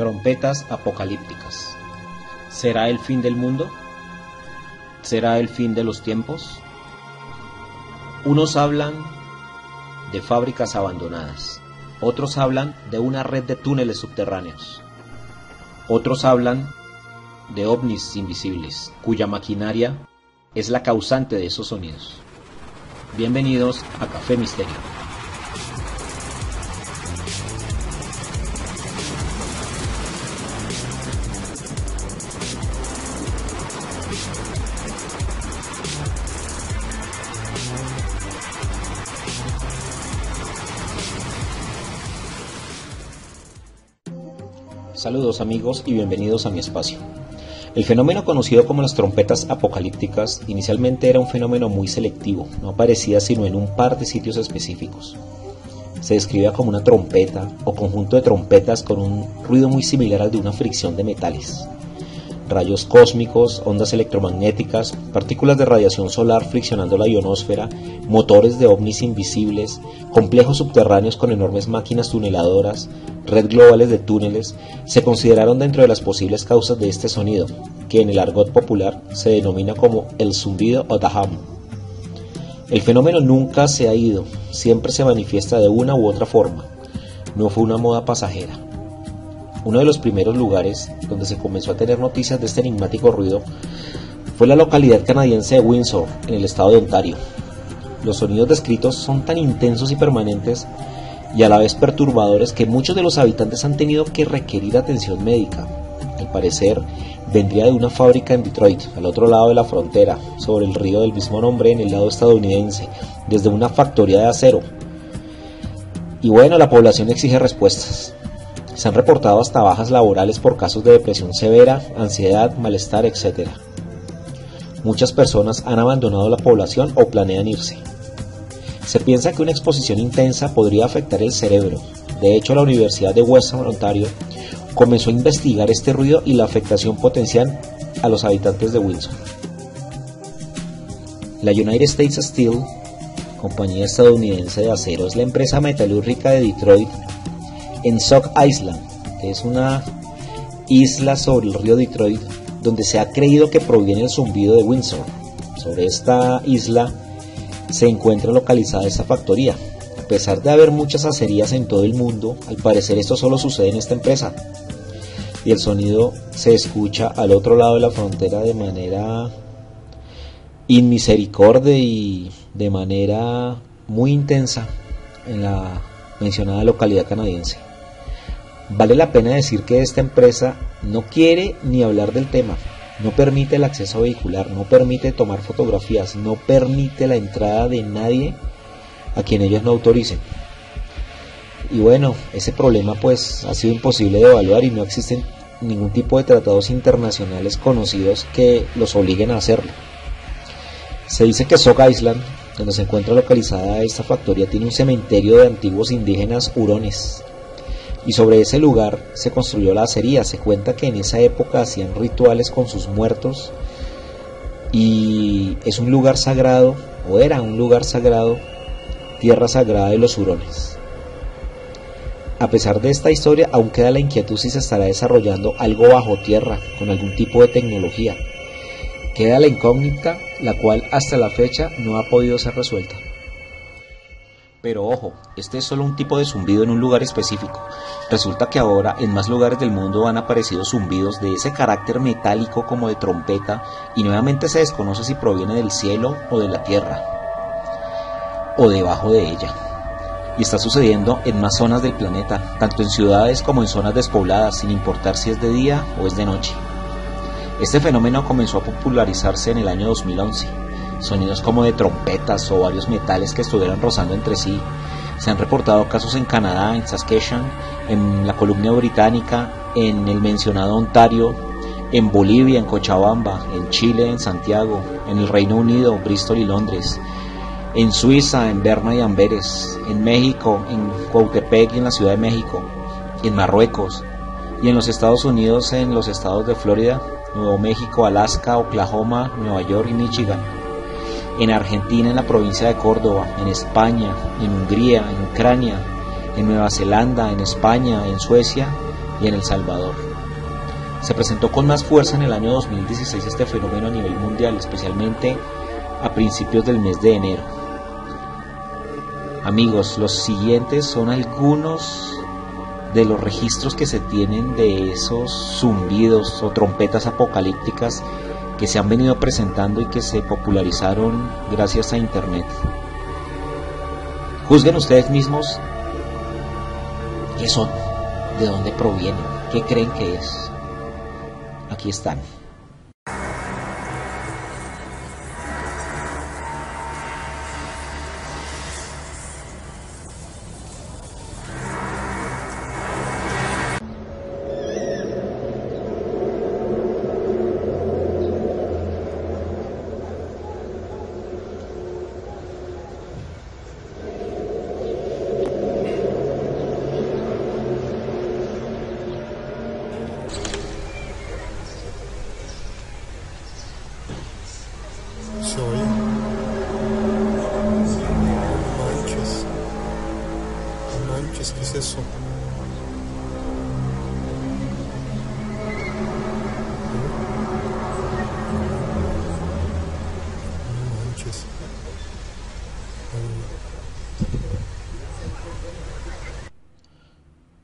Trompetas apocalípticas. ¿Será el fin del mundo? ¿Será el fin de los tiempos? Unos hablan de fábricas abandonadas, otros hablan de una red de túneles subterráneos, otros hablan de ovnis invisibles, cuya maquinaria es la causante de esos sonidos. Bienvenidos a Café Misterio. Saludos amigos y bienvenidos a mi espacio. El fenómeno conocido como las trompetas apocalípticas inicialmente era un fenómeno muy selectivo, no aparecía sino en un par de sitios específicos. Se describía como una trompeta o conjunto de trompetas con un ruido muy similar al de una fricción de metales rayos cósmicos, ondas electromagnéticas, partículas de radiación solar friccionando la ionosfera, motores de ovnis invisibles, complejos subterráneos con enormes máquinas tuneladoras, red globales de túneles, se consideraron dentro de las posibles causas de este sonido, que en el argot popular se denomina como el zumbido o daham. El fenómeno nunca se ha ido, siempre se manifiesta de una u otra forma. No fue una moda pasajera. Uno de los primeros lugares donde se comenzó a tener noticias de este enigmático ruido fue la localidad canadiense de Windsor, en el estado de Ontario. Los sonidos descritos son tan intensos y permanentes y a la vez perturbadores que muchos de los habitantes han tenido que requerir atención médica. Al parecer, vendría de una fábrica en Detroit, al otro lado de la frontera, sobre el río del mismo nombre en el lado estadounidense, desde una factoría de acero. Y bueno, la población exige respuestas. Se han reportado hasta bajas laborales por casos de depresión severa, ansiedad, malestar, etc. Muchas personas han abandonado la población o planean irse. Se piensa que una exposición intensa podría afectar el cerebro. De hecho, la Universidad de Western Ontario comenzó a investigar este ruido y la afectación potencial a los habitantes de Wilson. La United States Steel, compañía estadounidense de acero, es la empresa metalúrgica de Detroit en Sock Island, que es una isla sobre el río Detroit, donde se ha creído que proviene el zumbido de Windsor. Sobre esta isla se encuentra localizada esa factoría. A pesar de haber muchas acerías en todo el mundo, al parecer esto solo sucede en esta empresa. Y el sonido se escucha al otro lado de la frontera de manera inmisericordia y de manera muy intensa en la mencionada localidad canadiense. Vale la pena decir que esta empresa no quiere ni hablar del tema, no permite el acceso vehicular, no permite tomar fotografías, no permite la entrada de nadie a quien ellos no autoricen. Y bueno, ese problema pues ha sido imposible de evaluar y no existen ningún tipo de tratados internacionales conocidos que los obliguen a hacerlo. Se dice que Sock Island, donde se encuentra localizada esta factoría, tiene un cementerio de antiguos indígenas hurones, y sobre ese lugar se construyó la acería. Se cuenta que en esa época hacían rituales con sus muertos y es un lugar sagrado, o era un lugar sagrado, tierra sagrada de los hurones. A pesar de esta historia, aún queda la inquietud si se estará desarrollando algo bajo tierra, con algún tipo de tecnología. Queda la incógnita, la cual hasta la fecha no ha podido ser resuelta. Pero ojo, este es solo un tipo de zumbido en un lugar específico. Resulta que ahora en más lugares del mundo han aparecido zumbidos de ese carácter metálico como de trompeta y nuevamente se desconoce si proviene del cielo o de la tierra o debajo de ella. Y está sucediendo en más zonas del planeta, tanto en ciudades como en zonas despobladas, sin importar si es de día o es de noche. Este fenómeno comenzó a popularizarse en el año 2011 sonidos como de trompetas o varios metales que estuvieran rozando entre sí. Se han reportado casos en Canadá, en Saskatchewan, en la Columbia Británica, en el mencionado Ontario, en Bolivia, en Cochabamba, en Chile, en Santiago, en el Reino Unido, Bristol y Londres, en Suiza, en Berna y Amberes, en México, en Coatepec y en la Ciudad de México, en Marruecos, y en los Estados Unidos, en los estados de Florida, Nuevo México, Alaska, Oklahoma, Nueva York y Michigan en Argentina, en la provincia de Córdoba, en España, en Hungría, en Ucrania, en Nueva Zelanda, en España, en Suecia y en El Salvador. Se presentó con más fuerza en el año 2016 este fenómeno a nivel mundial, especialmente a principios del mes de enero. Amigos, los siguientes son algunos de los registros que se tienen de esos zumbidos o trompetas apocalípticas que se han venido presentando y que se popularizaron gracias a Internet. Juzguen ustedes mismos qué son, de dónde provienen, qué creen que es. Aquí están.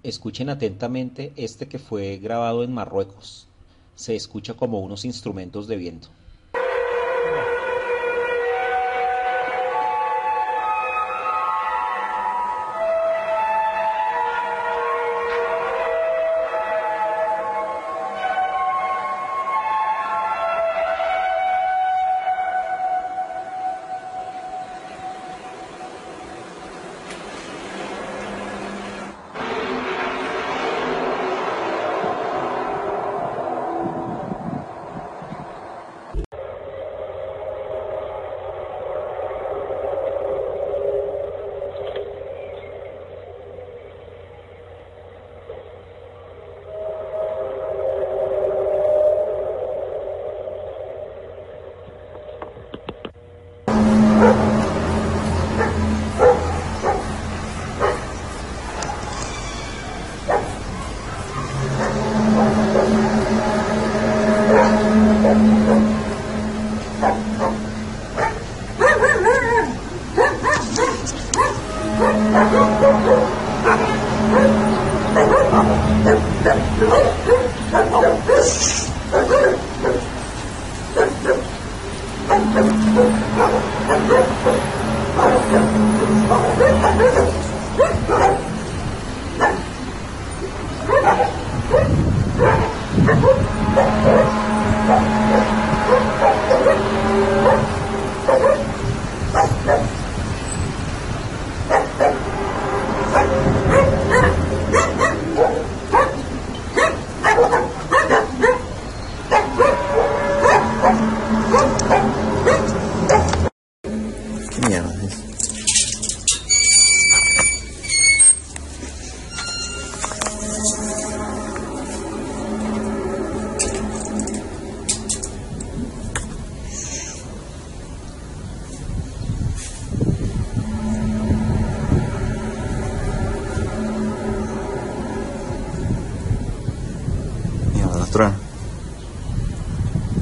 Escuchen atentamente este que fue grabado en Marruecos. Se escucha como unos instrumentos de viento.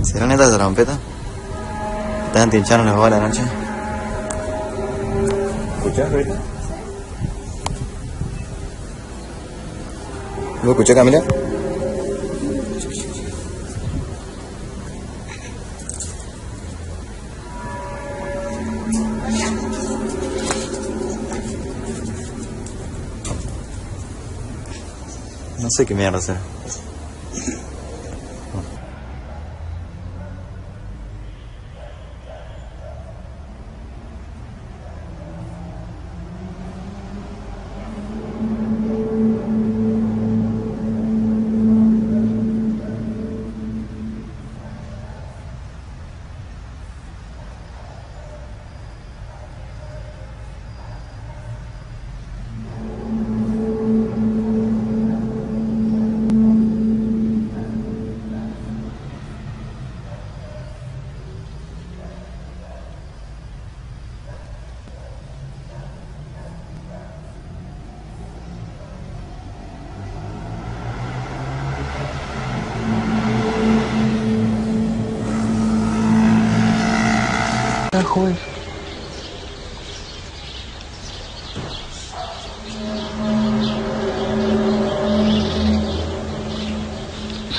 ¿Será neta de trompeta? ¿Están tinchando las bolas de noche? ¿Escuchás ahorita? ¿Lo escuchás, Camila? No sé qué mierda hacer. Se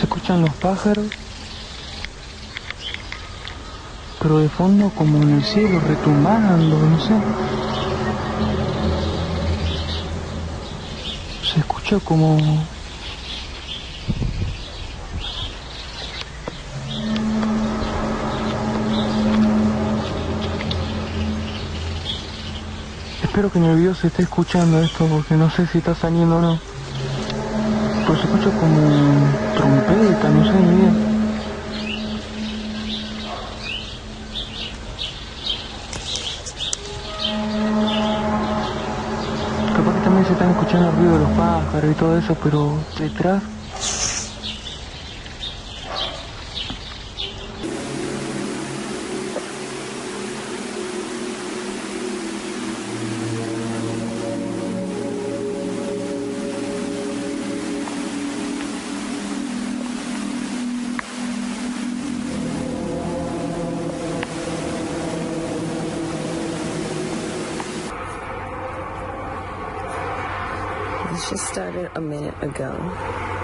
escuchan los pájaros, pero de fondo como en el cielo retumbando, no sé. Se escucha como Espero que en el video se esté escuchando esto porque no sé si está saliendo o no. Pero se escucha como trompeta, no sé ni idea. Capaz que también se están escuchando el ruido de los pájaros y todo eso, pero detrás Just started a minute ago.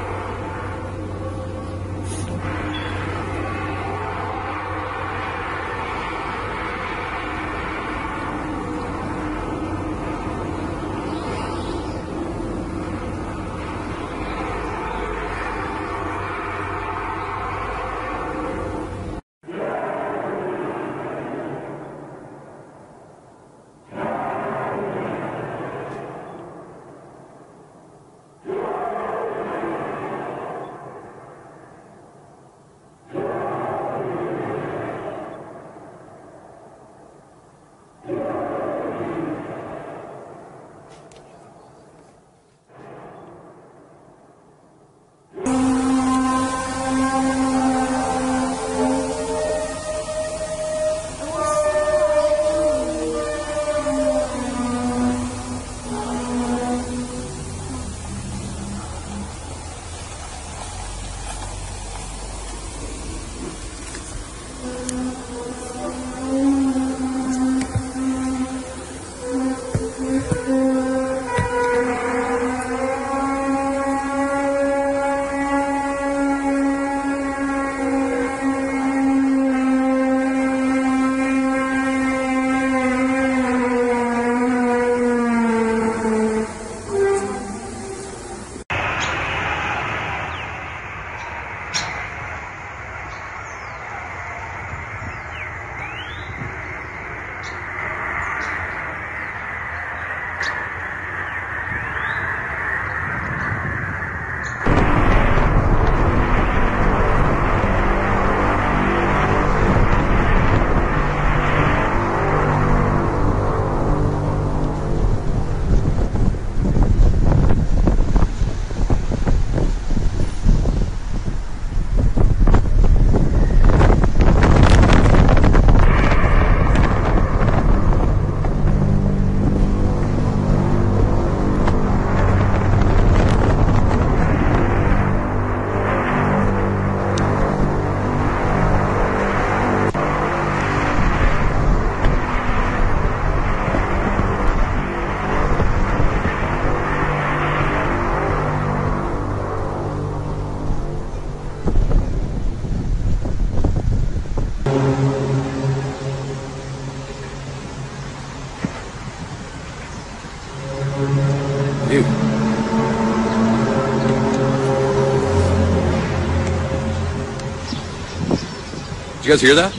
Did you guys hear that?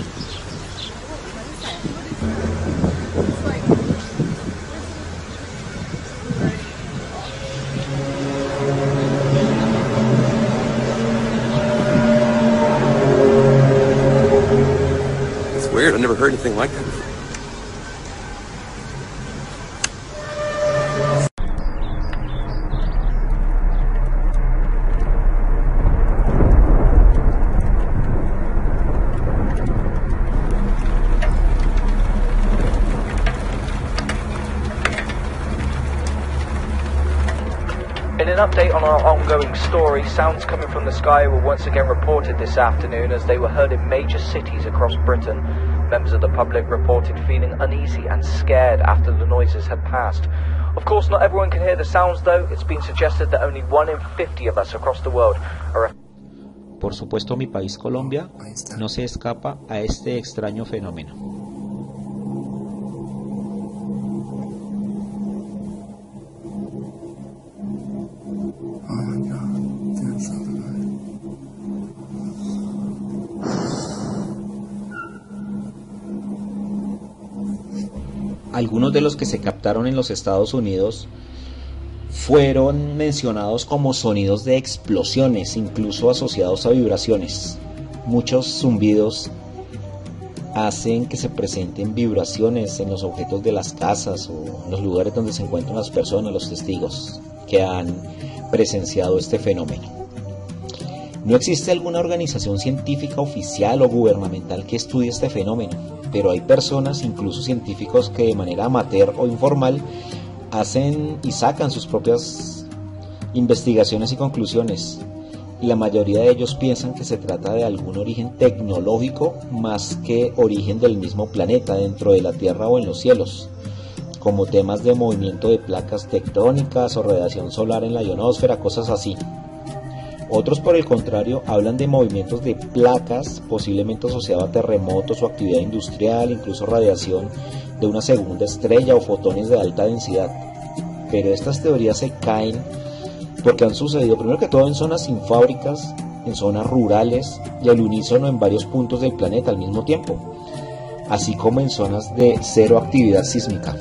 It's weird. I've never heard anything like that In an update on our ongoing story, sounds coming from the sky were once again reported this afternoon as they were heard in major cities across Britain. Members of the public reported feeling uneasy and scared after the noises had passed. Of course, not everyone can hear the sounds, though. It's been suggested that only one in 50 of us across the world are. Por supuesto, mi país Colombia no se escapa a este extraño fenómeno. Algunos de los que se captaron en los Estados Unidos fueron mencionados como sonidos de explosiones, incluso asociados a vibraciones. Muchos zumbidos hacen que se presenten vibraciones en los objetos de las casas o en los lugares donde se encuentran las personas, los testigos que han presenciado este fenómeno. No existe alguna organización científica oficial o gubernamental que estudie este fenómeno, pero hay personas, incluso científicos, que de manera amateur o informal hacen y sacan sus propias investigaciones y conclusiones. Y la mayoría de ellos piensan que se trata de algún origen tecnológico más que origen del mismo planeta dentro de la Tierra o en los cielos, como temas de movimiento de placas tectónicas o radiación solar en la ionosfera, cosas así. Otros, por el contrario, hablan de movimientos de placas, posiblemente asociados a terremotos o actividad industrial, incluso radiación de una segunda estrella o fotones de alta densidad. Pero estas teorías se caen porque han sucedido primero que todo en zonas sin fábricas, en zonas rurales y al unísono en varios puntos del planeta al mismo tiempo, así como en zonas de cero actividad sísmica.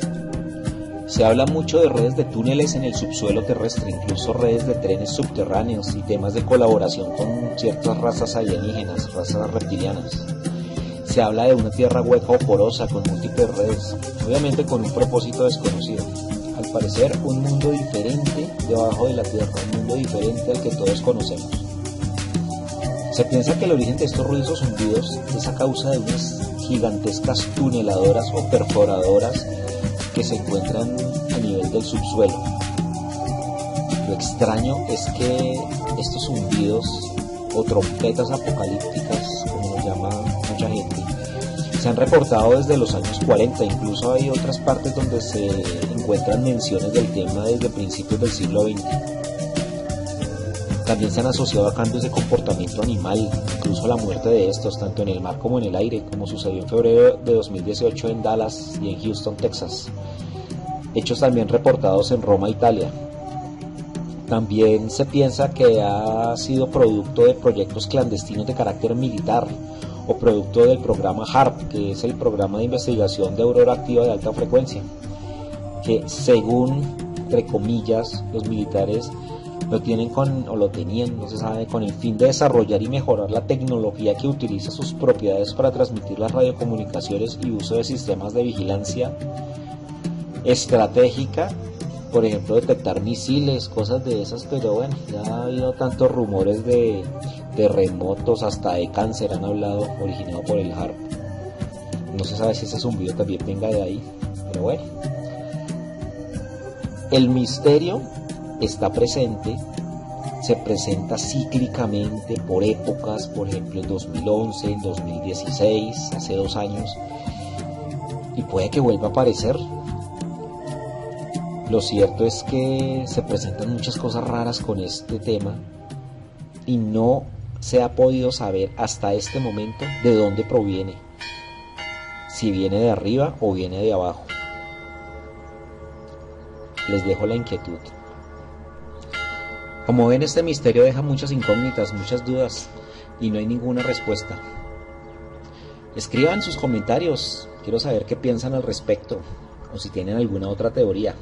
Se habla mucho de redes de túneles en el subsuelo terrestre, incluso redes de trenes subterráneos y temas de colaboración con ciertas razas alienígenas, razas reptilianas. Se habla de una tierra hueca o porosa con múltiples redes, obviamente con un propósito desconocido. Al parecer, un mundo diferente debajo de la tierra, un mundo diferente al que todos conocemos. Se piensa que el origen de estos ruidos zumbidos es a causa de unas gigantescas tuneladoras o perforadoras que se encuentran a nivel del subsuelo. Lo extraño es que estos zumbidos o trompetas apocalípticas, como lo llama mucha gente, se han reportado desde los años 40, incluso hay otras partes donde se encuentran menciones del tema desde principios del siglo XX. También se han asociado a cambios de comportamiento animal, incluso la muerte de estos, tanto en el mar como en el aire, como sucedió en febrero de 2018 en Dallas y en Houston, Texas. Hechos también reportados en Roma, Italia. También se piensa que ha sido producto de proyectos clandestinos de carácter militar o producto del programa HARP, que es el programa de investigación de aurora activa de alta frecuencia, que según, entre comillas, los militares lo tienen con, o lo tenían, no se sabe, con el fin de desarrollar y mejorar la tecnología que utiliza sus propiedades para transmitir las radiocomunicaciones y uso de sistemas de vigilancia estratégica por ejemplo, detectar misiles, cosas de esas, pero bueno, ya ha habido tantos rumores de terremotos, hasta de cáncer han hablado, originado por el HARP. No se sabe si ese zumbido también venga de ahí, pero bueno. El misterio está presente, se presenta cíclicamente por épocas, por ejemplo en 2011, en 2016, hace dos años, y puede que vuelva a aparecer, lo cierto es que se presentan muchas cosas raras con este tema y no se ha podido saber hasta este momento de dónde proviene, si viene de arriba o viene de abajo. Les dejo la inquietud. Como ven, este misterio deja muchas incógnitas, muchas dudas y no hay ninguna respuesta. Escriban sus comentarios, quiero saber qué piensan al respecto o si tienen alguna otra teoría.